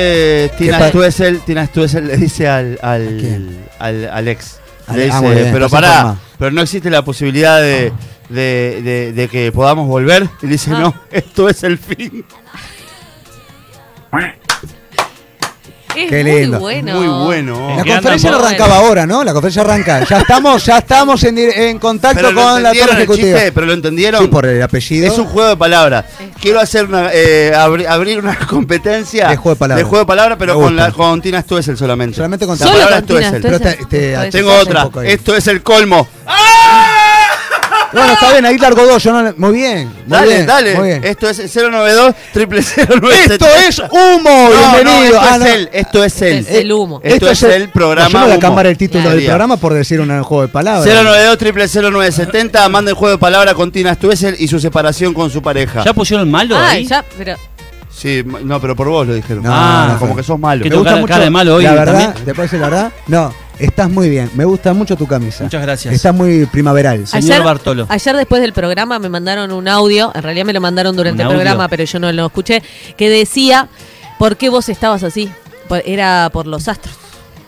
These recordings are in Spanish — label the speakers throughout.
Speaker 1: dice Tina Stuessel, Tina Stuessel le dice al,
Speaker 2: ¿A
Speaker 1: al,
Speaker 2: quién?
Speaker 1: al, al ex. Le
Speaker 2: ah,
Speaker 1: dice,
Speaker 2: bien,
Speaker 1: pero
Speaker 2: entonces
Speaker 1: pará, pero no existe la posibilidad de, de, de- de que podamos volver. Y le dice,
Speaker 3: Ah.
Speaker 1: no, esto es el fin.
Speaker 3: Es
Speaker 2: Qué
Speaker 3: muy
Speaker 2: lindo.
Speaker 3: bueno.
Speaker 1: Muy bueno.
Speaker 2: La conferencia no arrancaba ahora, ¿no? La conferencia arranca. Ya estamos, ya estamos en, contacto
Speaker 1: Pero lo
Speaker 2: con la
Speaker 1: entendieron
Speaker 2: torre
Speaker 1: el
Speaker 2: ejecutiva.
Speaker 1: chiste, pero lo entendieron.
Speaker 2: Sí, por el apellido.
Speaker 1: Es un juego de palabras. Quiero hacer una, eh, abri- abrir una competencia
Speaker 2: De juego de palabras.
Speaker 1: de juego de palabras, pero
Speaker 2: Me
Speaker 1: con,
Speaker 2: gusta.
Speaker 1: la, con Tina Stuessel solamente.
Speaker 2: Solamente con
Speaker 1: la
Speaker 3: Solo
Speaker 1: palabra
Speaker 3: con Tina
Speaker 1: Stuessel.
Speaker 2: Pero te-
Speaker 3: Stuessel.
Speaker 2: te-
Speaker 3: Puede
Speaker 1: Tengo otra. Esto es el colmo.
Speaker 2: Bueno, está bien, ahí largo dos. Yo no, muy bien. Muy
Speaker 1: Dale,
Speaker 2: bien,
Speaker 1: dale.
Speaker 2: Muy bien.
Speaker 1: Esto es 092 triple
Speaker 2: Esto es humo. Bienvenido.
Speaker 1: esto
Speaker 2: Ah,
Speaker 1: es
Speaker 2: no.
Speaker 1: él. Esto es él.
Speaker 3: Es el humo.
Speaker 1: Esto, es, el programa.
Speaker 2: No, yo no voy a cambiar el título del programa por decir un juego de palabras.
Speaker 1: 092 triple 0970 manda el juego de palabra con Tina Stuessel y su separación con su pareja.
Speaker 4: ¿Ya pusieron malo
Speaker 3: Ah,
Speaker 4: ahí?
Speaker 3: ya, pero.
Speaker 1: Sí, no, pero por vos lo dijeron.
Speaker 2: No,
Speaker 1: ah,
Speaker 2: no,
Speaker 1: como que sos malo.
Speaker 4: ¿Qué
Speaker 2: Me gusta
Speaker 4: cara-
Speaker 2: mucho.
Speaker 4: cara de malo hoy
Speaker 2: La verdad,
Speaker 4: también?
Speaker 2: ¿te parece la verdad? No, estás muy bien. Me gusta mucho tu camisa.
Speaker 4: Muchas gracias.
Speaker 2: Está muy primaveral.
Speaker 4: Señor Bartolo.
Speaker 3: Ayer después del programa me mandaron un audio, en realidad me lo mandaron durante
Speaker 4: ¿Un
Speaker 3: el programa, pero yo no lo escuché, que decía, ¿por qué vos estabas así? Por- Era por los astros.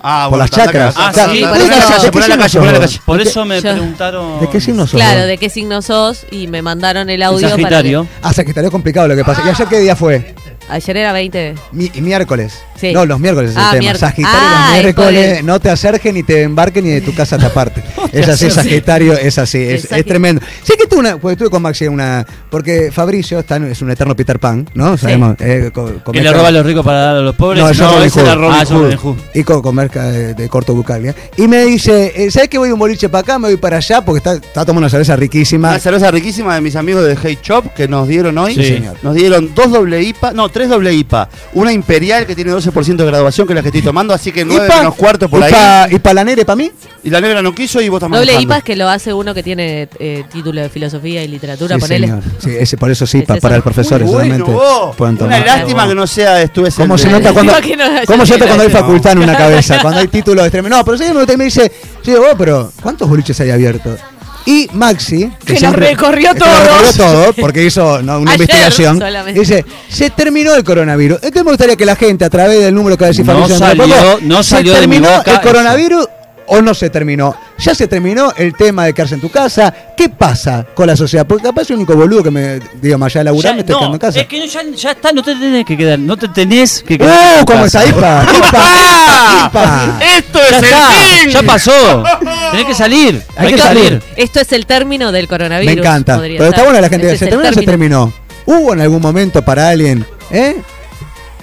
Speaker 1: Ah,
Speaker 2: Por las chacras.
Speaker 4: Ah,
Speaker 2: Claro,
Speaker 4: sí,
Speaker 2: ¿de
Speaker 4: por
Speaker 2: qué
Speaker 3: eso-
Speaker 2: signo-
Speaker 3: ¿de
Speaker 2: de
Speaker 1: poné
Speaker 2: qué
Speaker 1: la
Speaker 2: signo
Speaker 1: calle,
Speaker 2: sos
Speaker 1: poné la
Speaker 2: vos?
Speaker 1: calle.
Speaker 4: Por
Speaker 2: ¿De qué-
Speaker 4: eso me
Speaker 3: Yo-
Speaker 4: preguntaron.
Speaker 2: ¿De qué signo sos
Speaker 3: Claro,
Speaker 2: vos?
Speaker 3: ¿de qué signo sos? Y me mandaron el audio para
Speaker 4: Sagitario.
Speaker 2: Ah, Sagitario es complicado lo que pasa. ¿Y ayer qué día fue?
Speaker 3: que- Ayer era 20.
Speaker 2: Mi- miércoles.
Speaker 3: Sí.
Speaker 2: No, los miércoles es el
Speaker 3: Ah,
Speaker 2: tema.
Speaker 3: miércoles.
Speaker 2: Sagitario
Speaker 3: Ah,
Speaker 2: los
Speaker 3: es
Speaker 2: miércoles
Speaker 3: el-
Speaker 2: no te acerques ni te embarques ni de tu casa te aparte. es así, Sagitario es así, es, es tremendo. Sí que tuve una, porque estuve con Maxi una, porque Fabricio está, es un eterno Peter Pan, ¿no? Sabemos. eh, co-
Speaker 4: Que le roba a los ricos para dar a los pobres.
Speaker 2: No, eso es
Speaker 1: Ah,
Speaker 2: y co- comer ca- de, de corto bucal. ¿ya? Y me dice, eh, ¿sabes que voy a un boliche para acá? Me voy para allá porque está, está tomando una cerveza riquísima.
Speaker 1: Una cerveza riquísima de mis amigos de Hey Shop que nos dieron hoy.
Speaker 4: Sí, señor.
Speaker 1: Nos dieron dos doble IPA, no, tres doble IPA. Una imperial que tiene 12% de graduación, que es la que estoy tomando, así que 9
Speaker 2: pa-
Speaker 1: menos cuarto por
Speaker 2: y
Speaker 1: ahí.
Speaker 2: ¿Y para la nere, para mí?
Speaker 1: Y la negra no quiso y vos también.
Speaker 3: Doble IPA es que lo hace uno que tiene eh, título de filosofía y literatura,
Speaker 2: Sí,
Speaker 3: ponele.
Speaker 2: señor. Sí, ese, por eso sí,
Speaker 3: Es
Speaker 2: pa-
Speaker 3: eso.
Speaker 2: para el profesor
Speaker 1: bueno, vos. Una lástima que no sea estuve
Speaker 2: ¿Cómo se
Speaker 3: No,
Speaker 2: nota cuando, ¿cómo se nota cuando hay facultad en una cabeza? Cuando hay títulos extremos. No, pero sí me gusta y me dice, yo digo, oh, pero ¿cuántos boliches hay abiertos? Y Maxi,
Speaker 3: Que recorrió
Speaker 2: que los recorrió
Speaker 3: todos.
Speaker 2: todo, porque hizo no, una
Speaker 3: Ayer
Speaker 2: investigación,
Speaker 3: solamente.
Speaker 2: dice, se terminó el coronavirus. Entonces me gustaría que la gente, a través del número que va a decir
Speaker 4: No salió- no
Speaker 2: ¿se
Speaker 4: salió de mi
Speaker 2: terminó
Speaker 4: boca
Speaker 2: el
Speaker 4: eso.
Speaker 2: coronavirus o no se terminó? ¿Ya se terminó el tema de quedarse en tu casa? ¿Qué pasa con la sociedad? Porque capaz el único boludo que me, digo, más allá de laburar,
Speaker 4: Ya-
Speaker 2: me estoy
Speaker 4: no,
Speaker 2: quedando en casa.
Speaker 4: Es que ya, ya está, no te tenés que quedar. No te tenés que quedar. en
Speaker 2: ¡Uh!
Speaker 4: tu
Speaker 2: ¿Cómo
Speaker 4: casa.
Speaker 2: está IPA? ¡IPA! ¡IPA!
Speaker 1: Esto
Speaker 4: Ya
Speaker 1: es
Speaker 4: está,
Speaker 1: el fin.
Speaker 4: ya pasó. Tenés que salir. Hay, que salir.
Speaker 3: Esto es el término del
Speaker 2: Me
Speaker 3: coronavirus.
Speaker 2: encanta.
Speaker 3: podría
Speaker 2: Pero está bueno la gente
Speaker 3: Este
Speaker 2: que
Speaker 3: es
Speaker 2: se
Speaker 3: el
Speaker 2: terminó o se terminó. ¿Hubo en algún momento para alguien, eh?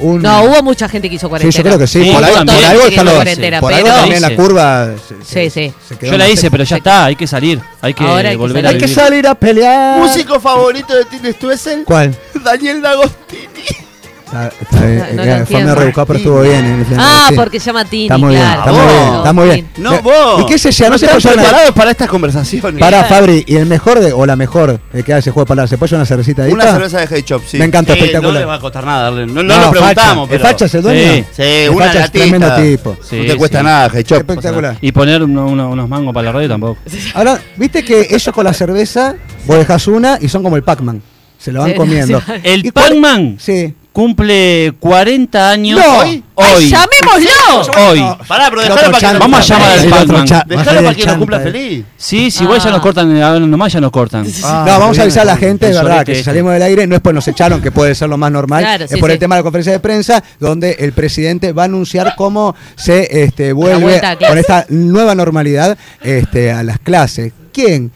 Speaker 2: Un-
Speaker 3: No, hubo mucha gente que hizo
Speaker 2: Sí,
Speaker 3: cuarentena.
Speaker 2: yo creo que sí.
Speaker 4: Sí,
Speaker 2: por algo, por algo
Speaker 3: Sí,
Speaker 2: está lo-
Speaker 3: cuarentena,
Speaker 2: por algo
Speaker 3: pero-
Speaker 2: también la
Speaker 4: Sí.
Speaker 2: curva. se-
Speaker 3: Sí, sí.
Speaker 2: se quedó
Speaker 4: Yo la hice, pero ya está. Hay que salir. Hay que
Speaker 3: Ahora hay que
Speaker 4: volver
Speaker 3: salir.
Speaker 4: a
Speaker 2: Hay que salir a pelear.
Speaker 1: Músico favorito de Tina Stuessel,
Speaker 2: ¿Cuál?
Speaker 1: Daniel D'Agostini.
Speaker 2: Está, está bien,
Speaker 3: No, no
Speaker 2: eh, fue medio rebuscado, pero estuvo bien. eh,
Speaker 3: Ah,
Speaker 2: sí.
Speaker 3: porque se llama Tini,
Speaker 2: Está muy bien,
Speaker 3: claro.
Speaker 2: está muy bien,
Speaker 1: Vos.
Speaker 2: está muy bien.
Speaker 1: No,
Speaker 2: Eh,
Speaker 1: vos.
Speaker 2: ¿Y qué se llama?
Speaker 1: No
Speaker 2: No se
Speaker 1: están preparados para estas conversaciones.
Speaker 2: Pará, Fabri, ¿y el mejor de, o la mejor eh, que hace juego de palabras? ¿Se puede llevar una cervecita de
Speaker 1: Una cerveza de Hey Shop, sí.
Speaker 2: Me encanta,
Speaker 1: Eh,
Speaker 2: espectacular.
Speaker 1: No le va a costar nada darle. No, no,
Speaker 2: No,
Speaker 1: lo preguntamos,
Speaker 2: facha.
Speaker 1: pero.
Speaker 2: ¿El facha es el dueño?
Speaker 4: Sí.
Speaker 1: Sí,
Speaker 2: El
Speaker 1: una
Speaker 2: facha es tremendo tipo.
Speaker 4: Sí,
Speaker 1: no te cuesta
Speaker 4: sí.
Speaker 1: nada, Hey Shop.
Speaker 2: Espectacular.
Speaker 4: Y poner uno- uno- unos mangos para la radio tampoco.
Speaker 2: Ahora, viste que ellos con la cerveza, vos dejás una y son como el Pac-Man. Se lo van
Speaker 3: Sí,
Speaker 2: comiendo.
Speaker 3: sí.
Speaker 4: El
Speaker 2: ¿Y cuál-
Speaker 4: Pac-Man
Speaker 2: Sí.
Speaker 4: Cumple 40 años
Speaker 2: No.
Speaker 4: hoy.
Speaker 3: ¡Ay,
Speaker 4: Hoy.
Speaker 3: llamémoslo!
Speaker 4: Hoy.
Speaker 1: Pará, pero dejalo para que nos
Speaker 4: Vamos a
Speaker 1: cumpla
Speaker 4: llamar al
Speaker 2: a
Speaker 1: Dejalo para
Speaker 2: el
Speaker 1: que nos cumpla feliz.
Speaker 4: Sí, sí, igual ya
Speaker 3: Ah.
Speaker 4: nos cortan, ahora nomás ya nos cortan.
Speaker 2: no,
Speaker 1: Ah,
Speaker 2: vamos a avisar a la gente, de verdad, que si
Speaker 4: este.
Speaker 2: salimos del aire no es pues nos echaron, que puede ser lo más normal,
Speaker 3: Claro,
Speaker 2: es
Speaker 3: sí,
Speaker 2: por el tema de la conferencia de prensa, donde el presidente va a anunciar cómo se este, vuelve con esta nueva normalidad este, a las clases. ¿Quién?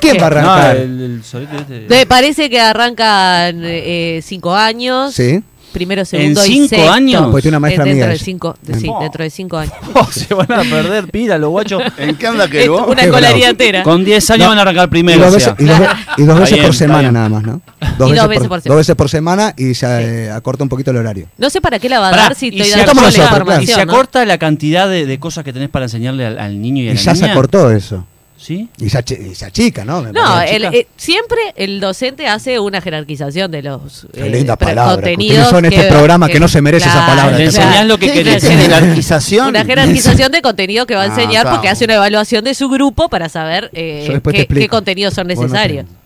Speaker 2: ¿Quién va a
Speaker 4: No,
Speaker 2: arrancar?
Speaker 4: el, el solete este.
Speaker 3: Me parece que arrancan eh, cinco años.
Speaker 2: Sí.
Speaker 3: Primero, segundo y
Speaker 4: cinco
Speaker 3: sexto.
Speaker 4: años?
Speaker 2: Pues tiene una maestra
Speaker 3: Eh, dentro
Speaker 2: amiga
Speaker 3: de
Speaker 2: ella.
Speaker 3: cinco, de- sí,
Speaker 4: No.
Speaker 3: dentro de cinco años.
Speaker 4: Oh, se van a perder pila los guachos.
Speaker 1: ¿En qué anda que vos?
Speaker 3: una
Speaker 2: Qué
Speaker 3: escolaridad
Speaker 2: bravo.
Speaker 3: entera.
Speaker 4: Con 10 años
Speaker 2: No.
Speaker 4: van a arrancar
Speaker 2: Y
Speaker 4: primero.
Speaker 2: dos
Speaker 4: o
Speaker 2: veces,
Speaker 4: sea.
Speaker 2: y dos, ve- y dos
Speaker 4: Está
Speaker 2: veces
Speaker 4: bien,
Speaker 2: por
Speaker 4: está
Speaker 2: semana
Speaker 4: bien.
Speaker 2: nada más, ¿no?
Speaker 3: Y dos veces por semana.
Speaker 2: Dos veces por semana y se eh, acorta un poquito el horario.
Speaker 3: No sé para qué la va a
Speaker 4: Pará,
Speaker 3: dar si
Speaker 4: y
Speaker 3: estoy
Speaker 4: se
Speaker 3: dando la información.
Speaker 4: Y se
Speaker 3: ¿no?
Speaker 4: acorta la cantidad de, de cosas que tenés para enseñarle al, al niño y a
Speaker 2: Y
Speaker 4: la
Speaker 2: ya se
Speaker 4: niña.
Speaker 2: acortó eso.
Speaker 4: ¿Sí?
Speaker 2: Y se, achi- y se achica, ¿no? Me
Speaker 3: No, el- eh, siempre el docente hace una jerarquización de los
Speaker 2: Qué
Speaker 3: eh,
Speaker 2: linda palabra. que
Speaker 3: contenidos.
Speaker 2: Ustedes son este programa que, no se merece esa
Speaker 3: Claro,
Speaker 2: palabra.
Speaker 4: Le enseñás
Speaker 3: claro.
Speaker 4: lo que
Speaker 1: ¿Qué
Speaker 4: querés.
Speaker 1: ¿Jerarquización?
Speaker 3: Una jerarquización de contenido que va a
Speaker 1: Ah,
Speaker 3: enseñar
Speaker 1: está.
Speaker 3: porque hace una evaluación de su grupo para saber eh, qué, qué contenidos son necesarios.
Speaker 2: te-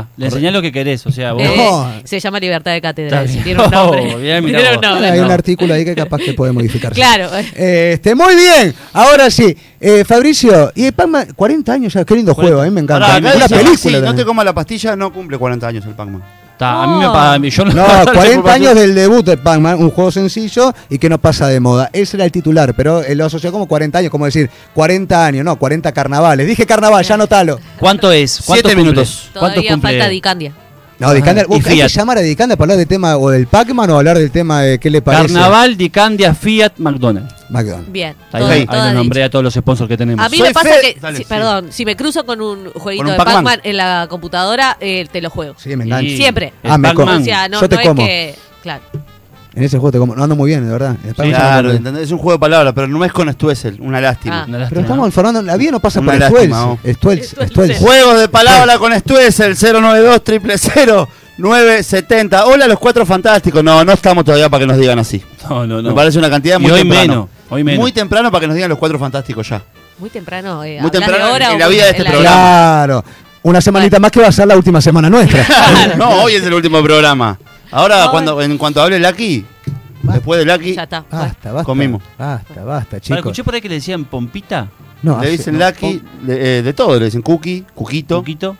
Speaker 4: Está, le enseñás lo que querés, o sea, vos...
Speaker 3: Eh, se llama Libertad de Cátedra. Ese,
Speaker 4: bien.
Speaker 3: Tiene un nombre.
Speaker 4: Oh, bien, mirá
Speaker 3: Tiene un
Speaker 4: vos.
Speaker 3: nombre.
Speaker 2: Hay un artículo ahí que capaz que puede modificarse.
Speaker 3: Claro.
Speaker 2: Este, muy bien. Ahora sí, eh, Fabricio, y Pac-Man, 40 años ya, qué lindo juego, a mí me encanta.
Speaker 1: Acá
Speaker 2: Una
Speaker 1: dice,
Speaker 2: película.
Speaker 1: sí, no te comas la pastilla, no cumple 40 años el Pac-Man.
Speaker 4: Está, a mí me
Speaker 3: No.
Speaker 4: pasa, yo no...
Speaker 2: No, 40 años del debut de Pac-Man, un juego sencillo y que no pasa de moda. Ese era el titular, pero él lo asoció como 40 años, como decir 40 años, no, 40 carnavales. Dije carnaval, ya anotalo.
Speaker 4: ¿Cuánto es? ¿Cuántos
Speaker 1: Siete
Speaker 4: cumple?
Speaker 1: minutos.
Speaker 4: ¿Cuántos
Speaker 3: Todavía
Speaker 4: cumple?
Speaker 3: falta Dicandia.
Speaker 2: No, vos hay que llamar a Dicandia para hablar del tema o del Pac-Man o hablar del tema de qué le parece.
Speaker 4: Carnaval, Dicandia, Fiat, McDonald's.
Speaker 2: McDonald's.
Speaker 3: Bien.
Speaker 4: Ahí,
Speaker 3: todo-
Speaker 4: ahí nombré a todos los sponsors que tenemos.
Speaker 3: A mí
Speaker 1: Soy
Speaker 3: me pasa que,
Speaker 1: Dale,
Speaker 3: si-
Speaker 1: sí.
Speaker 3: perdón, si me cruzo con un jueguito
Speaker 1: Con un
Speaker 3: de
Speaker 1: Pac-Man.
Speaker 3: En la computadora, eh, te lo juego.
Speaker 2: Sí, me engancho.
Speaker 3: Siempre.
Speaker 2: Ah, me
Speaker 4: Pac-Man.
Speaker 3: O sea, no,
Speaker 2: Yo te
Speaker 3: no es
Speaker 2: como.
Speaker 3: que. Claro.
Speaker 2: En ese juego te como- no ando muy bien, de verdad.
Speaker 1: Claro, es un juego de palabras, pero no es con Stuessel, una lástima.
Speaker 3: Ah.
Speaker 4: Una lástima,
Speaker 2: Pero estamos informando, la vida no pasa
Speaker 1: Una
Speaker 2: por
Speaker 1: lástima,
Speaker 2: Stuels.
Speaker 1: vos.
Speaker 2: Stuels,
Speaker 3: Stuels.
Speaker 2: Stuels.
Speaker 1: Juegos de palabra con Stuessel, 092 000 970. Hola los cuatro fantásticos. No, no estamos todavía para que nos digan así.
Speaker 4: No, no, no.
Speaker 1: Me parece una cantidad
Speaker 4: Y
Speaker 1: muy
Speaker 4: hoy
Speaker 1: temprano.
Speaker 4: menos, hoy menos.
Speaker 1: Muy temprano para que nos digan los cuatro fantásticos ya.
Speaker 3: Muy temprano. Eh,
Speaker 1: Muy
Speaker 3: ¿hablas
Speaker 1: temprano
Speaker 3: de hora
Speaker 1: en la vida de este programa.
Speaker 2: Claro. Una semanita más que va a ser la última semana nuestra.
Speaker 1: no, hoy es el último programa. Ahora,
Speaker 3: No,
Speaker 1: cuando, en cuanto hable Lucky, después de Lucky,
Speaker 3: Ya está.
Speaker 2: Basta, basta.
Speaker 1: Comimos.
Speaker 2: Basta, basta,
Speaker 4: Para,
Speaker 2: chicos.
Speaker 4: escuché por ahí que le decían Pompita,
Speaker 2: No,
Speaker 1: le
Speaker 2: hace-
Speaker 1: dicen
Speaker 2: no,
Speaker 1: Lucky, de, eh, de todo, le dicen Cookie, Cuquito.
Speaker 4: Poquito.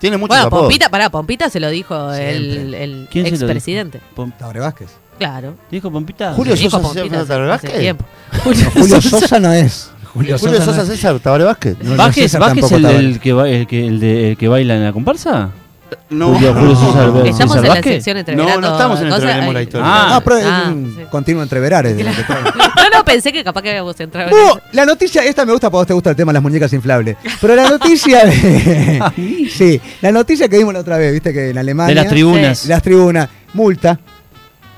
Speaker 1: Tiene muchos
Speaker 3: Bueno,
Speaker 1: apodos.
Speaker 3: Pompita, pará, Pompita se lo dijo el,
Speaker 2: Siempre.
Speaker 3: el
Speaker 4: ¿Quién se lo dijo?
Speaker 3: expresidente.
Speaker 4: Pom-
Speaker 2: Tabre Vázquez.
Speaker 3: Claro.
Speaker 4: ¿Dijo Pompita?
Speaker 1: Julio
Speaker 3: Dijo
Speaker 1: Sosa
Speaker 3: Pompita
Speaker 1: César
Speaker 3: hace-
Speaker 1: Tabaré
Speaker 3: hace
Speaker 1: Vázquez.
Speaker 3: tiempo.
Speaker 2: Julio Sosa no es. Julio,
Speaker 1: Julio Sosa
Speaker 2: no es.
Speaker 1: César Tabaré Vázquez.
Speaker 2: No,
Speaker 4: ¿Vázquez,
Speaker 2: César
Speaker 4: Vázquez
Speaker 2: tampoco
Speaker 4: el, el que, ba- el, que, el, de- el que baila en la comparsa?
Speaker 1: No,
Speaker 4: Julio- Julio César Vázquez.
Speaker 3: Estamos en la sección entre
Speaker 1: No, no estamos en Entreveremos la
Speaker 3: ay,
Speaker 1: historia.
Speaker 4: Ah.
Speaker 2: No, pero es
Speaker 3: Ah,
Speaker 2: un
Speaker 3: sí.
Speaker 2: continuo entreverares. de lo que.
Speaker 3: No, no, pensé que capaz que habíamos entrado en
Speaker 2: Vos,
Speaker 3: eso.
Speaker 2: la noticia, esta me gusta porque a vos te gusta el tema de las muñecas inflables. Pero la noticia de. sí, la noticia que vimos la otra vez, viste que en Alemania.
Speaker 4: De las tribunas.
Speaker 2: Las tribunas, multa.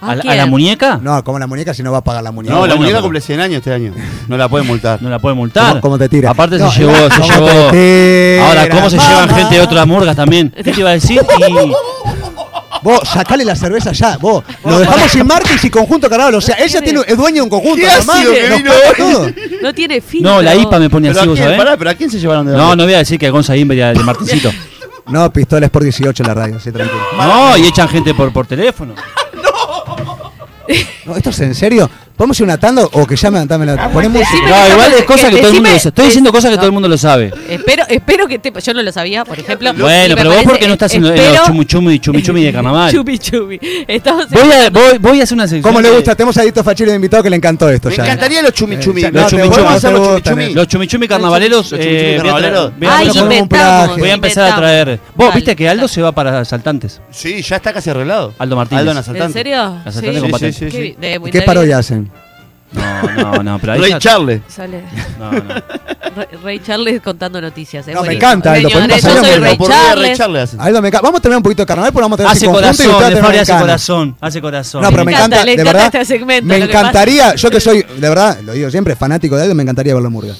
Speaker 4: ¿A, la-
Speaker 3: quién?
Speaker 4: a la muñeca?
Speaker 2: No, como la muñeca si no va a pagar la muñeca.
Speaker 1: No, la
Speaker 4: bueno,
Speaker 1: muñeca cumple 100 años este año. No la puede multar.
Speaker 4: No la puede multar.
Speaker 2: ¿Cómo, cómo te tira?
Speaker 4: Aparte
Speaker 2: No,
Speaker 4: se llevó, se
Speaker 2: ¿cómo
Speaker 4: llevó. Ahora, ¿cómo se llevan gente de otras murgas también? ¿Qué te iba a decir? Y
Speaker 2: Vos, sacale la cerveza ya, vos. Lo dejamos sin Martins y conjunto carnaval. O sea, él ya tiene, es dueño de un conjunto.
Speaker 1: ¿Qué
Speaker 2: además,
Speaker 1: que
Speaker 2: nos
Speaker 1: vino
Speaker 2: todo.
Speaker 3: No tiene fin.
Speaker 4: no, la IPA me pone
Speaker 1: ¿Pero a
Speaker 4: así, ¿vos sabés?
Speaker 1: pará, ¿pero a quién se llevaron de
Speaker 4: No, no voy a decir que a Gonza a de Martincito.
Speaker 2: No, pistola por 18 en la radio, sí, tranquilo.
Speaker 4: No, y echan gente por, por teléfono.
Speaker 2: ¿Esto es en serio? ¿Podemos ir una tanda o que llamen dame la ponemos
Speaker 3: decime-
Speaker 4: No, igual es cosa que, todo el mundo lo sabe. Estoy diciendo cosas que todo el mundo lo sabe.
Speaker 3: Espero, espero que te, yo no lo sabía, por ejemplo.
Speaker 4: Bueno,
Speaker 3: me
Speaker 4: pero vos porque no estás en, en los
Speaker 3: espero-
Speaker 4: chumi chumi y chumi chumi de carnaval.
Speaker 3: Chumi chumi. Estamos en-
Speaker 4: Voy a, voy, voy a hacer una sección.
Speaker 2: ¿Cómo le
Speaker 4: de-
Speaker 2: gusta? Tenemos a Dito Fachero de invitado que le encantó esto
Speaker 1: Me
Speaker 2: ya.
Speaker 1: encantaría los chumi chumi.
Speaker 2: Eh,
Speaker 4: Los
Speaker 2: no, te
Speaker 4: chumi
Speaker 2: gusta,
Speaker 4: chumi.
Speaker 1: ¿Podemos hacer los
Speaker 2: te
Speaker 1: chumi
Speaker 2: gusta,
Speaker 1: chumi?
Speaker 4: Los chumi chumi carnavaleros. Voy a empezar a traer. Vos viste que Aldo se va para asaltantes.
Speaker 1: Sí, ya está casi arreglado.
Speaker 4: Aldo Martínez.
Speaker 1: Aldo en
Speaker 3: ¿En serio?
Speaker 4: Asaltante
Speaker 3: Sí.
Speaker 4: con
Speaker 3: Qué
Speaker 1: sí.
Speaker 3: bi- de-
Speaker 2: ¿Y
Speaker 3: muy
Speaker 2: ¿Qué
Speaker 3: bien.
Speaker 2: parodia hacen?
Speaker 4: No, no, no, pero ahí
Speaker 1: Ray
Speaker 4: ya-
Speaker 1: Charles.
Speaker 3: Sale
Speaker 4: No, no.
Speaker 3: Re- Ray Charles contando noticias. es
Speaker 2: No, me encanta, Aldo,
Speaker 3: Señores,
Speaker 2: ponemos
Speaker 3: yo soy
Speaker 2: Aldo,
Speaker 3: Ray
Speaker 1: Por día
Speaker 3: Charles.
Speaker 1: Charles hacen.
Speaker 2: Aldo, me ca- Vamos a terminar un poquito de carnaval, pero vamos a tener
Speaker 4: Hace
Speaker 2: y
Speaker 4: corazón, de Fabri hace corazón, hace corazón.
Speaker 2: No, pero me
Speaker 3: Le encanta,
Speaker 2: encanta,
Speaker 3: le
Speaker 2: de
Speaker 3: encanta
Speaker 2: verdad.
Speaker 3: este segmento,
Speaker 2: me
Speaker 3: lo que
Speaker 2: encantaría, yo que soy, de verdad, lo digo siempre, fanático de Aldo, me encantaría verlo en Murga.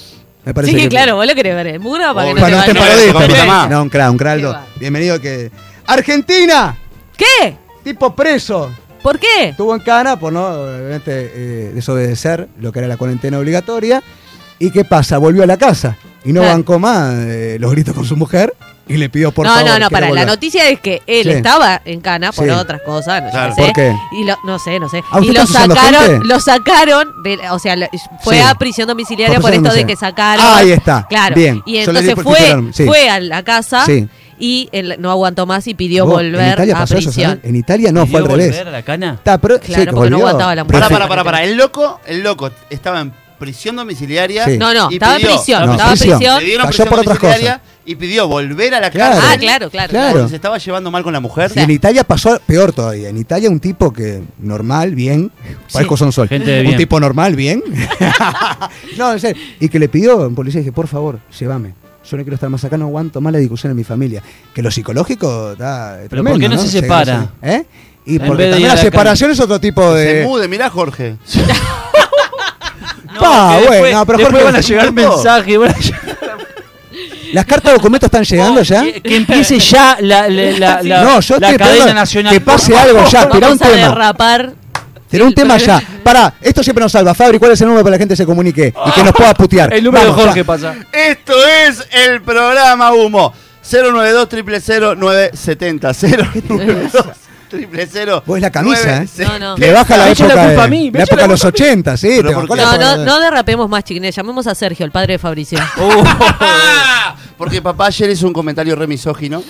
Speaker 2: Me parece
Speaker 3: Sí,
Speaker 2: que-
Speaker 3: claro, vos lo querés ver en Murga para que no
Speaker 2: Para no
Speaker 3: te
Speaker 2: parodista.
Speaker 1: compita más.
Speaker 2: No, un crack, un crack,
Speaker 3: Qué
Speaker 2: Aldo.
Speaker 3: va.
Speaker 2: Bienvenido que. ¡Argentina!
Speaker 3: ¿Qué?
Speaker 2: Tipo preso.
Speaker 3: ¿Por qué?
Speaker 2: Estuvo en cana por no, obviamente, eh, desobedecer lo que era la cuarentena obligatoria. ¿Y qué pasa? Volvió a la casa y no
Speaker 3: Claro.
Speaker 2: bancó más eh, los gritos con su mujer y le pidió por
Speaker 3: no,
Speaker 2: favor.
Speaker 3: no, no,
Speaker 2: quiero
Speaker 3: para. La noticia es que él
Speaker 2: Sí.
Speaker 3: estaba en cana por
Speaker 2: Sí.
Speaker 3: otras cosas, no, yo
Speaker 1: Claro.
Speaker 3: sé.
Speaker 2: ¿Por qué?
Speaker 3: Y lo, no sé, no sé.
Speaker 2: ¿Ah, usted
Speaker 3: Y lo sacaron,
Speaker 2: gente?
Speaker 3: lo sacaron, de, o sea, fue
Speaker 2: Sí.
Speaker 3: a prisión domiciliaria
Speaker 2: Por
Speaker 3: esto de que sacaron.
Speaker 2: Ah, ahí está.
Speaker 3: Claro.
Speaker 2: Bien.
Speaker 3: Y entonces fue, fue a la casa
Speaker 2: Sí.
Speaker 3: Y él no aguantó más y pidió volver
Speaker 2: en Italia
Speaker 3: a
Speaker 2: pasó eso,
Speaker 3: prisión.
Speaker 2: ¿sabes? En Italia no, fue al
Speaker 4: ¿Pidió
Speaker 2: revés.
Speaker 4: volver a la cana?
Speaker 2: Está, pero,
Speaker 3: Claro,
Speaker 2: sí, que
Speaker 3: porque no aguantaba la mujer.
Speaker 1: Pará,
Speaker 2: Prefe-
Speaker 1: pará, pará, pará. El loco, el loco estaba en prisión domiciliaria.
Speaker 2: Sí.
Speaker 3: No, no,
Speaker 1: y
Speaker 3: estaba en prisión,
Speaker 2: No,
Speaker 3: estaba en
Speaker 2: prisión.
Speaker 3: prisión.
Speaker 1: Le dieron
Speaker 2: Cayó
Speaker 1: prisión
Speaker 2: por otras
Speaker 1: domiciliaria y pidió volver a la
Speaker 2: Claro.
Speaker 1: cárcel.
Speaker 3: Ah, claro, claro.
Speaker 2: Claro.
Speaker 1: Se estaba llevando mal con la mujer.
Speaker 2: Y en Italia pasó peor todavía. En Italia un tipo que normal, bien, parezco son sol.
Speaker 4: Gente de
Speaker 2: un
Speaker 4: bien.
Speaker 2: tipo normal, bien. no, en serio. Y que le pidió a un policía, dije, por favor, llévame. Yo no quiero estar más acá, no aguanto más la discusión en mi familia. Que lo psicológico está
Speaker 4: Pero
Speaker 2: tremendo,
Speaker 4: ¿por qué no se separa?
Speaker 2: ¿Eh? Y
Speaker 4: En
Speaker 2: porque también la separación es otro tipo
Speaker 1: Se
Speaker 2: de...
Speaker 1: mude, mirá Jorge.
Speaker 2: Pa,
Speaker 4: que
Speaker 2: bueno,
Speaker 4: después,
Speaker 2: pero
Speaker 4: después
Speaker 2: Jorge,
Speaker 4: van a llegar mensajes. van a llegar-
Speaker 2: ¿Las cartas de documentos están llegando ya?
Speaker 4: Que, que empiece ya la, la, la, la-
Speaker 2: No, yo
Speaker 4: la cadena nacional.
Speaker 2: que pase algo ya, tirá un tema.
Speaker 3: derrapar.
Speaker 2: Tiene un tema ya. Pará, esto siempre nos salva. Fabri, ¿cuál es el número para que la gente se comunique y que nos pueda putear?
Speaker 4: El número
Speaker 2: Vamos,
Speaker 4: de Jorge
Speaker 2: ya.
Speaker 4: pasa.
Speaker 1: Esto es el programa Humo. 092 000 970 092 000
Speaker 2: Vos es la camisa, ¿eh?
Speaker 3: No, no.
Speaker 2: Le baja la
Speaker 4: Me
Speaker 2: época,
Speaker 4: la culpa
Speaker 2: de,
Speaker 4: a mí, me
Speaker 2: la época de los 80, sí.
Speaker 3: No, no, no derrapemos más, chiquines. Llamemos a Sergio, el padre de Fabricio.
Speaker 1: Porque papá ayer hizo un comentario re misógino.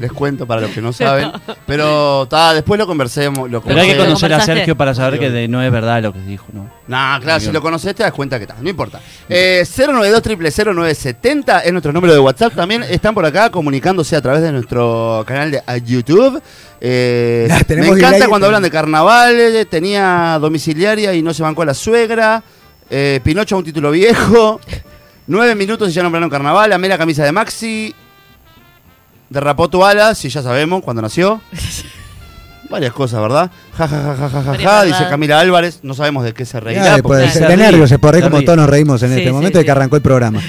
Speaker 1: Les cuento para los que no saben. Pero ta, después lo conversemos. Lo
Speaker 4: Pero hay que conocer a. Sergio para saber que de- no es verdad lo que dijo, ¿no?
Speaker 1: No, claro, si lo conoces te das cuenta que está. No importa. Eh, 092 000 970 es nuestro número de WhatsApp. También están por acá comunicándose a través de nuestro canal de a YouTube. Eh,
Speaker 2: Ya,
Speaker 1: me
Speaker 2: tenemos
Speaker 1: encanta
Speaker 2: delay.
Speaker 1: cuando hablan de carnavales. Tenía domiciliaria y no se bancó a la suegra. Eh, Pinocho a un título viejo. Nueve minutos y ya nombraron carnaval. Amé la camisa de Maxi. Derrapó tu ala, si ya sabemos cuando nació. Varias cosas, ¿verdad? Ja, ja, ja, ja, ja, ja, ja, dice Camila Álvarez. No sabemos de qué se reirá. Porque-
Speaker 2: puede
Speaker 4: se
Speaker 2: ser. De nervios, se puede reír
Speaker 4: se
Speaker 2: como todos nos reímos en
Speaker 3: Sí,
Speaker 2: este
Speaker 3: sí,
Speaker 2: momento de
Speaker 3: sí.
Speaker 2: que arrancó el programa.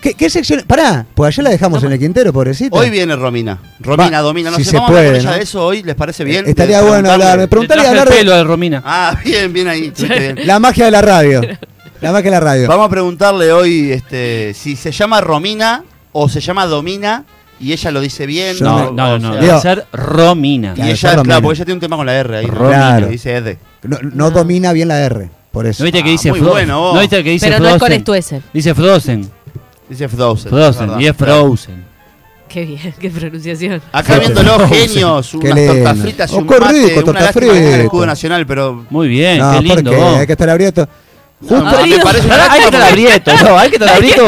Speaker 2: ¿Qué, qué sección? Pará, pues ayer la dejamos en el Quintero, pobrecita.
Speaker 1: Hoy viene Romina. Romina,
Speaker 2: Va,
Speaker 1: domina. No
Speaker 2: si
Speaker 1: sé,
Speaker 2: se
Speaker 1: vamos a hablar con
Speaker 2: puede,
Speaker 1: ella
Speaker 2: ¿no?
Speaker 1: de eso hoy. ¿Les parece bien?
Speaker 2: Estaría
Speaker 1: De
Speaker 2: bueno
Speaker 1: preguntarle.
Speaker 2: hablar. Me
Speaker 4: Le
Speaker 2: preguntaría hablar de
Speaker 4: pelo de Romina.
Speaker 1: Ah, bien, bien ahí. bien.
Speaker 2: la magia de la radio. La magia de la radio.
Speaker 1: Vamos a preguntarle hoy este, si se llama Romina o se llama Domina y ella lo dice bien.
Speaker 4: No, no, no, debe ser Romina.
Speaker 1: Y ella,
Speaker 2: Romina.
Speaker 1: claro, porque ella tiene un tema con la R ahí.
Speaker 2: Claro.
Speaker 1: Dice Ed.
Speaker 2: No, no domina bien la R, por eso.
Speaker 4: ¿No viste que
Speaker 1: Ah,
Speaker 4: dice
Speaker 1: muy
Speaker 4: Fro-
Speaker 1: bueno, vos.
Speaker 4: ¿No viste que dice
Speaker 3: Pero no es con
Speaker 4: Frozen?
Speaker 3: Stuessel.
Speaker 4: Dice Frozen.
Speaker 1: Dice Frozen.
Speaker 4: Frozen. Y es Frozen.
Speaker 3: Qué bien, qué pronunciación.
Speaker 1: Acá viéndolo, genios, unas tortas fritas y un mate.
Speaker 2: rico,
Speaker 1: una
Speaker 2: torta
Speaker 1: lástima el escudo nacional, pero...
Speaker 4: Muy bien,
Speaker 2: no,
Speaker 4: qué lindo.
Speaker 2: hay que estar abrieto.
Speaker 1: No,
Speaker 3: Ah,
Speaker 1: me parece una
Speaker 4: Hay que estar abrieto, no, hay que estar abrieto.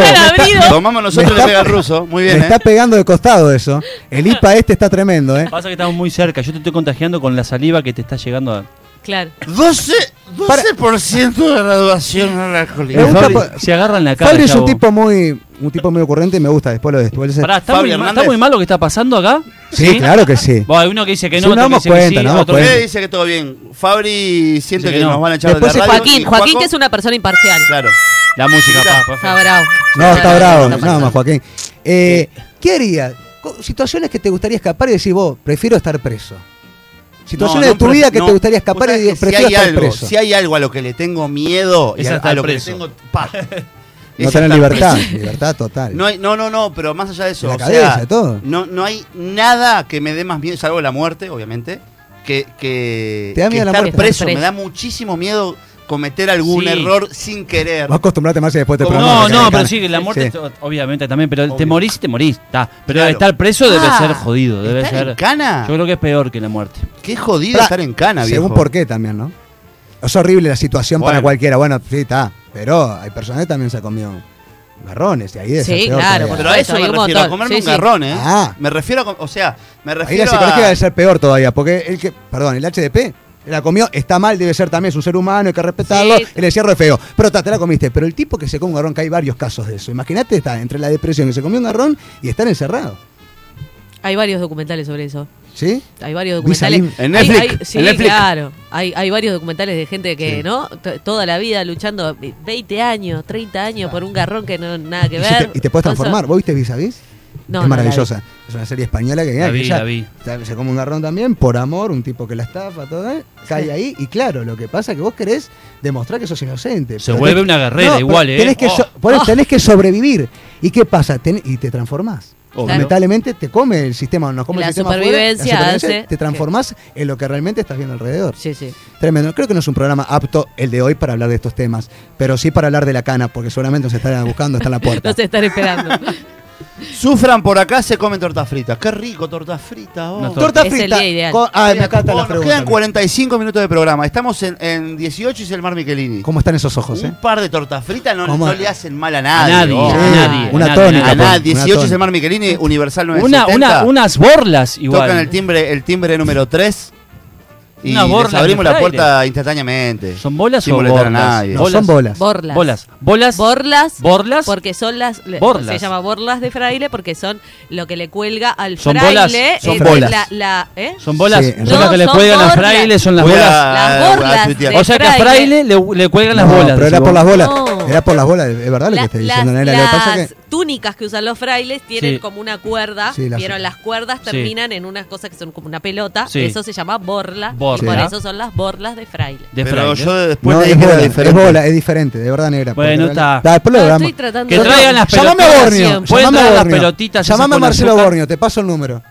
Speaker 1: Tomamos nosotros le
Speaker 2: está-
Speaker 1: pega ruso. Muy bien,
Speaker 2: Me
Speaker 1: ¿eh?
Speaker 2: está pegando de costado eso. El IPA este está tremendo, ¿eh?
Speaker 4: Pasa que estamos muy cerca. Yo te estoy contagiando con la saliva que te está llegando a.
Speaker 3: Claro.
Speaker 1: 12,
Speaker 2: Para-
Speaker 1: 12% de graduación
Speaker 2: po-
Speaker 4: se agarran la cara.
Speaker 2: Fabri es un tipo muy un tipo muy ocurrente y me gusta después lo de después.
Speaker 4: Pará, ¿está, muy, está muy mal lo que está pasando acá?
Speaker 2: Sí, claro que sí.
Speaker 4: Bueno, hay uno que dice que
Speaker 2: Sí,
Speaker 4: no,
Speaker 2: nos
Speaker 4: otro que
Speaker 2: damos
Speaker 4: dice que
Speaker 2: cuenta,
Speaker 4: sí,
Speaker 2: damos
Speaker 4: otro
Speaker 2: cuenta.
Speaker 1: dice que todo bien. Fabri siente que,
Speaker 4: que no.
Speaker 1: nos van a echar
Speaker 2: Después
Speaker 1: de la radio.
Speaker 3: Joaquín, Joaquín que es una persona imparcial.
Speaker 1: Claro.
Speaker 4: La música,
Speaker 1: Mira.
Speaker 4: pa, por
Speaker 3: Está bravo.
Speaker 2: No, está bravo. No,
Speaker 3: pasando.
Speaker 2: más Joaquín. Eh, ¿Qué haría? Co- Situaciones que te gustaría escapar y decir vos, prefiero estar preso. Situaciones
Speaker 1: No,
Speaker 2: de tu
Speaker 1: no,
Speaker 2: vida que
Speaker 1: no.
Speaker 2: te gustaría escapar y
Speaker 1: que si
Speaker 2: prefiero
Speaker 1: hay
Speaker 2: estar
Speaker 1: algo,
Speaker 2: preso.
Speaker 1: Si hay algo a lo que le tengo miedo y
Speaker 4: Es
Speaker 1: a,
Speaker 4: estar
Speaker 1: a lo
Speaker 4: preso.
Speaker 1: que le tengo... pa,
Speaker 2: No
Speaker 1: es
Speaker 2: tener libertad, libertad total.
Speaker 1: No, hay, no, no, no, pero más allá de eso,
Speaker 2: la
Speaker 1: o
Speaker 2: cabeza,
Speaker 1: sea,
Speaker 2: todo.
Speaker 1: No, no hay nada que me dé más miedo, salvo la muerte, obviamente, que, que,
Speaker 2: ¿Te da
Speaker 1: que
Speaker 2: miedo la
Speaker 1: estar
Speaker 2: muerte?
Speaker 1: preso. Me da muchísimo miedo cometer algún
Speaker 4: Sí.
Speaker 1: error sin querer.
Speaker 2: Vos acostumbrate más y después te
Speaker 4: No,
Speaker 2: que
Speaker 4: no,
Speaker 2: te
Speaker 4: pero sí, que la muerte,
Speaker 2: Sí.
Speaker 4: obviamente también, pero te morís y te morís, está. Pero
Speaker 1: Claro.
Speaker 4: estar preso debe
Speaker 1: Ah,
Speaker 4: ser jodido, debe
Speaker 1: ¿estar
Speaker 4: ser.
Speaker 1: en cana?
Speaker 4: Yo creo que es peor que la muerte.
Speaker 1: Qué jodido estar en cana, viejo.
Speaker 2: Según por qué también, ¿no? Es horrible la situación para cualquiera. Bueno, sí, está. Pero hay personas que también se han comido garrones y ahí ser
Speaker 3: Sí, claro,
Speaker 2: todavía.
Speaker 1: Pero a eso
Speaker 3: Hay
Speaker 1: me
Speaker 3: un
Speaker 1: refiero, a comerme
Speaker 3: Sí,
Speaker 1: un
Speaker 3: sí.
Speaker 1: garrón, ¿eh?
Speaker 2: Ah.
Speaker 1: Me refiero a, o sea, me
Speaker 2: Ahí
Speaker 1: refiero
Speaker 2: la psicología
Speaker 1: a...
Speaker 2: debe ser peor todavía, porque el que, perdón, el HDP la comió, está mal, debe ser también, es un ser humano, hay que respetarlo,
Speaker 3: Sí.
Speaker 2: el encierro es feo, pero ta, te la comiste, pero el tipo que se come un garrón, que hay varios casos de eso, imagínate, está entre la depresión, que se comió un garrón y están encerrados,
Speaker 3: Hay varios documentales sobre eso.
Speaker 2: ¿sí?
Speaker 3: Hay varios documentales.
Speaker 1: En Netflix,
Speaker 3: hay- sí,
Speaker 1: en Netflix.
Speaker 3: claro. Hay, hay varios documentales de gente que,
Speaker 2: Sí.
Speaker 3: ¿no? T- Toda la vida luchando 20 años, 30 años por un garrón que no nada que
Speaker 2: Y,
Speaker 3: ver.
Speaker 2: te, y te puedes
Speaker 3: Cosas-
Speaker 2: transformar, ¿vos viste Vis a Vis?
Speaker 3: No,
Speaker 2: es
Speaker 3: no,
Speaker 2: maravillosa, es una serie española que,
Speaker 4: La
Speaker 2: que
Speaker 4: vi,
Speaker 2: ella
Speaker 4: la vi.
Speaker 2: se- come un garrón también, por amor, un tipo que la estafa, todo, ¿eh? cae
Speaker 3: Sí.
Speaker 2: ahí, y claro, lo que pasa es que vos querés demostrar que sos inocente.
Speaker 4: Se vuelve
Speaker 2: tenés-
Speaker 4: una guerrera igual, ¿eh?
Speaker 2: Tenés que,
Speaker 4: Oh.
Speaker 2: so- eso tenés que sobrevivir. ¿Y qué pasa? Ten- y te transformás.
Speaker 4: Obvio.
Speaker 2: Lamentablemente te come el sistema, nos come
Speaker 3: La
Speaker 2: el sistema afuera,
Speaker 3: supervivencia hace
Speaker 2: te transformás en lo que realmente estás viendo alrededor.
Speaker 3: Sí, sí.
Speaker 2: Tremendo. Creo que no es un programa apto el de hoy para hablar de estos temas, pero sí para hablar de la cana, porque seguramente nos están buscando, está en la puerta.
Speaker 3: No se están esperando.
Speaker 1: Sufran por acá, se comen tortas fritas. Qué rico, tortas fritas. oh.
Speaker 4: Una
Speaker 2: Torta
Speaker 3: Es el
Speaker 2: frita.
Speaker 3: día ideal.
Speaker 2: con- ah, me encantan las
Speaker 1: nos quedan
Speaker 2: preguntas.
Speaker 1: 45 minutos de programa. Estamos en, en 18 y es el Mar Michelini.
Speaker 2: ¿Cómo están esos ojos, eh?
Speaker 1: Un par de tortas fritas no, no le hacen mal a nadie.
Speaker 4: nadie,
Speaker 1: oh.
Speaker 4: a nadie,
Speaker 2: Una
Speaker 4: a nadie,
Speaker 2: tónica.
Speaker 1: A nada,
Speaker 2: una
Speaker 1: 18 es el. Mar Michelini, Universal
Speaker 4: Una,
Speaker 1: 970.
Speaker 4: una, unas borlas igual.
Speaker 1: Tocan el timbre, el timbre número 3 y les abrimos
Speaker 4: de
Speaker 1: la
Speaker 4: fraile.
Speaker 1: puerta instantáneamente.
Speaker 4: ¿Son bolas
Speaker 1: Sin
Speaker 4: o
Speaker 1: molestar a
Speaker 4: borlas?
Speaker 1: nadie.
Speaker 2: No, son bolas.
Speaker 3: Borlas.
Speaker 4: Bolas. Bolas.
Speaker 3: Borlas.
Speaker 4: Borlas.
Speaker 3: Porque son las.
Speaker 4: Borlas.
Speaker 3: Se llama borlas de fraile porque son lo que le cuelga al
Speaker 4: Son
Speaker 3: fraile.
Speaker 4: bolas,
Speaker 2: son
Speaker 3: es
Speaker 2: bolas.
Speaker 3: La, la- ¿eh?
Speaker 4: Son bolas.
Speaker 2: Sí,
Speaker 4: son
Speaker 2: no,
Speaker 4: que le cuelgan al fraile, son las
Speaker 1: Voy a-
Speaker 4: bolas.
Speaker 3: Las borlas de-
Speaker 4: O sea que a
Speaker 3: fraile.
Speaker 4: le, le cuelgan las bolas.
Speaker 2: pero era por las bolas. Era por las bolas, es verdad lo que estoy diciendo, Nela. Lo que pasa
Speaker 3: las-
Speaker 2: que
Speaker 3: túnicas que usan los frailes tienen
Speaker 4: Sí.
Speaker 3: como una cuerda,
Speaker 2: Sí, las-
Speaker 3: pero las cuerdas
Speaker 4: Sí.
Speaker 3: terminan en unas cosas que son como una pelota.
Speaker 4: Sí.
Speaker 3: Eso se llama borla.
Speaker 4: Borla.
Speaker 3: Y por eso son las borlas de fraile.
Speaker 4: De
Speaker 1: Pero
Speaker 4: fraile.
Speaker 1: yo después
Speaker 2: no,
Speaker 1: leí
Speaker 2: es
Speaker 1: que era
Speaker 2: bola, es
Speaker 1: diferente.
Speaker 2: bola, es diferente, de verdad negra.
Speaker 4: Bueno,
Speaker 2: porque-
Speaker 4: está.
Speaker 2: Da, después lo
Speaker 3: No,
Speaker 2: hablamos.
Speaker 3: estoy tratando
Speaker 4: Que
Speaker 3: de-
Speaker 4: traigan las
Speaker 2: Llamame a
Speaker 4: pelotitas.
Speaker 2: Borneo.
Speaker 3: Pueden
Speaker 2: Llamame a
Speaker 4: traer las
Speaker 2: Borneo.
Speaker 4: pelotitas esas
Speaker 2: Llamame a
Speaker 4: con
Speaker 2: Marcelo
Speaker 4: azúcar.
Speaker 2: Borneo, te paso el número.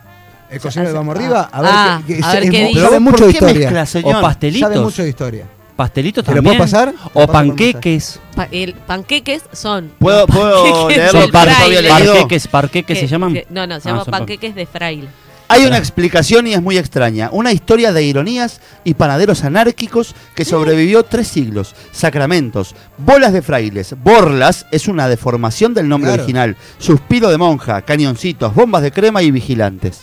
Speaker 2: El cocinero de Vamos
Speaker 3: Ah.
Speaker 2: Arriba, a ver,
Speaker 3: Ah,
Speaker 2: qué-
Speaker 3: a ver
Speaker 2: es
Speaker 3: qué
Speaker 2: mu-
Speaker 3: dice.
Speaker 2: sabe
Speaker 1: ¿Por
Speaker 2: mucho de
Speaker 1: qué
Speaker 2: historia.
Speaker 1: mezcla, señor?
Speaker 4: O pastelitos.
Speaker 2: Sabe mucho de historia.
Speaker 4: Pastelitos
Speaker 2: ¿Te lo
Speaker 4: también.
Speaker 2: puedo pasar?
Speaker 4: O
Speaker 2: paso
Speaker 4: panqueques.
Speaker 3: Pa- el panqueques son.
Speaker 1: ¿Puedo, puedo
Speaker 3: Panqueques
Speaker 1: leerlo
Speaker 3: fraile.
Speaker 4: Parqueques, parqueques
Speaker 3: que-
Speaker 4: se llaman.
Speaker 3: que- no, no, se
Speaker 4: Ah,
Speaker 3: panqueques de fraile.
Speaker 1: Hay una explicación y es muy extraña. Una historia de ironías y panaderos anárquicos que sobrevivió tres siglos. Sacramentos, bolas de frailes, borlas es una deformación del nombre
Speaker 2: Claro.
Speaker 1: original. Suspiro de monja, cañoncitos, bombas de crema y vigilantes.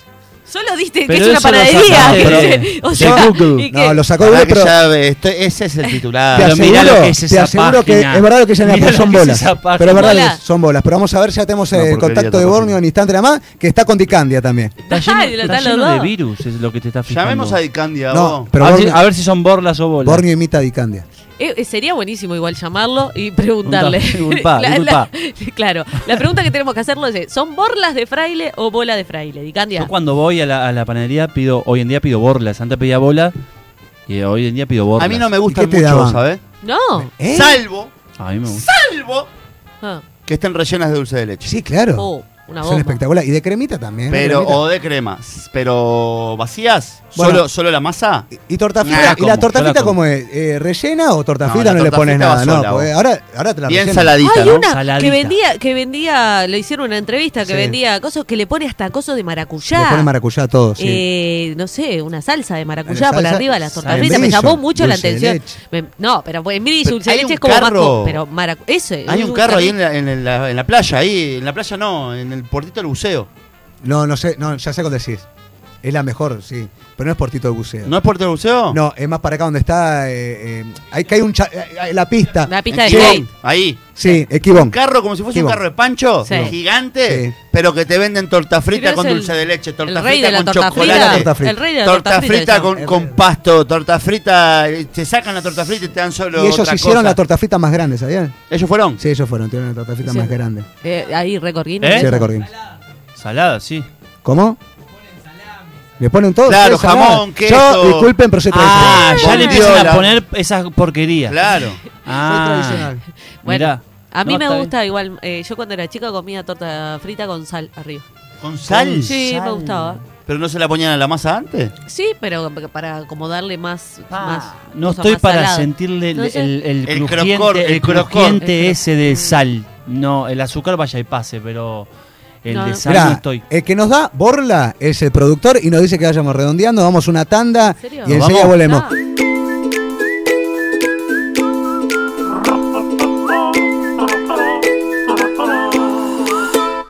Speaker 3: Solo diste que
Speaker 4: Pero
Speaker 3: es una panadería.
Speaker 4: de-
Speaker 3: o sea,
Speaker 4: Google.
Speaker 2: No, lo sacó
Speaker 1: que
Speaker 2: pero
Speaker 1: ese es el titular.
Speaker 2: te
Speaker 4: Pero
Speaker 2: aseguro,
Speaker 4: lo que es
Speaker 2: te
Speaker 4: esa
Speaker 2: aseguro que
Speaker 4: página.
Speaker 2: es verdad que ella pero son
Speaker 4: es
Speaker 2: bolas. Pero es verdad
Speaker 3: Bola.
Speaker 2: que son bolas. Pero vamos a ver, ya tenemos
Speaker 1: Una
Speaker 2: el contacto de Borneo en instante nada más, que está con Dicandia también.
Speaker 4: Está lleno,
Speaker 3: Ay, lo
Speaker 4: está lleno de
Speaker 3: dos.
Speaker 4: virus, es lo que te está fijando.
Speaker 1: Llamemos a Dicandia.
Speaker 2: No, pero
Speaker 4: a, si, a ver si son borlas o bolas.
Speaker 2: Borneo imita a Dicandia.
Speaker 3: Eh, eh, sería buenísimo igual llamarlo y preguntarle.
Speaker 4: Disculpa,
Speaker 3: La-
Speaker 4: disculpa.
Speaker 3: la- claro, la pregunta que tenemos que hacerlo es, ¿son borlas de fraile o bola de fraile? Dicandia.
Speaker 4: Yo cuando voy a la, a la panadería pido, hoy en día pido borlas. Antes pedía bola y hoy en día pido borlas.
Speaker 1: A mí no me
Speaker 2: ¿Y
Speaker 1: gustan
Speaker 2: qué te
Speaker 1: mucho? ¿sabes?
Speaker 3: No.
Speaker 2: ¿Eh?
Speaker 1: Salvo,
Speaker 4: A mí me gusta.
Speaker 1: salvo
Speaker 3: Ah.
Speaker 1: que estén rellenas de dulce de leche.
Speaker 2: Sí, claro.
Speaker 3: Oh, una
Speaker 2: Son espectaculares. Y de cremita también. ¿eh?
Speaker 1: Pero, o de crema. Pero vacías,
Speaker 2: Bueno.
Speaker 1: solo, solo la masa.
Speaker 2: Y torta
Speaker 1: Nah,
Speaker 2: frita, ¿y
Speaker 4: como,
Speaker 2: la torta frita
Speaker 4: como.
Speaker 2: cómo es? Eh, ¿Rellena o torta
Speaker 1: No,
Speaker 2: frita
Speaker 1: la
Speaker 2: no, le pones nada? No, porque ahora, ahora te la
Speaker 1: Bien saladita,
Speaker 3: Hay
Speaker 1: ¿no?
Speaker 3: una
Speaker 4: Saladita.
Speaker 3: que vendía, que vendía, le hicieron una entrevista, que
Speaker 2: Sí.
Speaker 3: vendía cosas que le pone hasta cosas de maracuyá.
Speaker 2: Le ponen maracuyá a todo, sí.
Speaker 3: Eh, no sé, una salsa de maracuyá por arriba de las tortas
Speaker 2: membrillo,
Speaker 3: fritas. Me llamó mucho la atención. Me- no, pero pues, membrillo y
Speaker 1: Pero
Speaker 3: dulce de
Speaker 1: hay
Speaker 3: leche
Speaker 1: un
Speaker 3: es como Pero maracu ese.
Speaker 1: Hay un carro ahí en la, en, la, en la playa, ahí. En la playa no, en el puertito del buceo.
Speaker 2: No, no sé, no, ya sé cuál decís. Es la mejor, sí. Pero no es portito de buceo.
Speaker 1: ¿No es puerto del buceo?
Speaker 2: No, es más para acá donde está. Eh, eh, hay que hay un cha- eh, la pista.
Speaker 3: La pista de
Speaker 1: En
Speaker 3: skate.
Speaker 1: Quibón, Ahí.
Speaker 2: Sí, Equibón.
Speaker 1: Un carro como si fuese un carro de pancho,
Speaker 3: Sí.
Speaker 1: gigante,
Speaker 2: Sí.
Speaker 1: pero que te venden torta frita
Speaker 3: Pero es
Speaker 1: con
Speaker 3: el-
Speaker 1: dulce de leche, torta
Speaker 3: El rey
Speaker 1: frita
Speaker 3: de la
Speaker 1: con
Speaker 3: torta
Speaker 1: chocolate.
Speaker 3: frita.
Speaker 2: Torta frita.
Speaker 3: El rey de la
Speaker 1: Torta frita
Speaker 3: se
Speaker 1: con, pasto, torta frita, eh, te sacan la torta frita y te dan solo
Speaker 2: Y ellos
Speaker 1: otra
Speaker 2: hicieron
Speaker 1: cosa.
Speaker 2: la torta frita más grande, ¿sabían?
Speaker 1: ¿Ellos fueron?
Speaker 2: Sí, ellos fueron, tienen la torta frita
Speaker 3: Sí.
Speaker 2: más grande.
Speaker 3: Eh, ahí, récord Guinness.
Speaker 4: ¿Eh?
Speaker 2: Sí, recordemos.
Speaker 4: Salada, sí.
Speaker 2: ¿Cómo? Le ponen todo.
Speaker 1: Claro, jamón, queso.
Speaker 2: Yo, disculpen, pero soy
Speaker 4: Ah,
Speaker 2: tradicional.
Speaker 4: ya le empiezan a poner esa porquería.
Speaker 1: Claro.
Speaker 2: Soy
Speaker 4: Ah,
Speaker 2: tradicional.
Speaker 3: Bueno,
Speaker 4: mirá.
Speaker 3: a mí
Speaker 4: No,
Speaker 3: me gusta igual. eh, yo cuando era chica comía torta frita con sal arriba.
Speaker 1: ¿Con sal?
Speaker 3: Sí, me gustaba.
Speaker 1: ¿Pero no se la ponían a la masa antes?
Speaker 3: Sí, pero para como darle más. más
Speaker 4: No estoy
Speaker 3: más
Speaker 4: para
Speaker 3: salada.
Speaker 4: sentirle el, el, el
Speaker 1: El
Speaker 4: crujiente,
Speaker 1: crocor,
Speaker 4: el
Speaker 1: crocor.
Speaker 4: ese de sal. No, el azúcar vaya y pase, pero el
Speaker 3: No,
Speaker 4: de
Speaker 2: Mirá,
Speaker 4: estoy.
Speaker 2: el que nos da Borla es el productor y nos dice que vayamos redondeando, vamos una tanda y enseguida volvemos.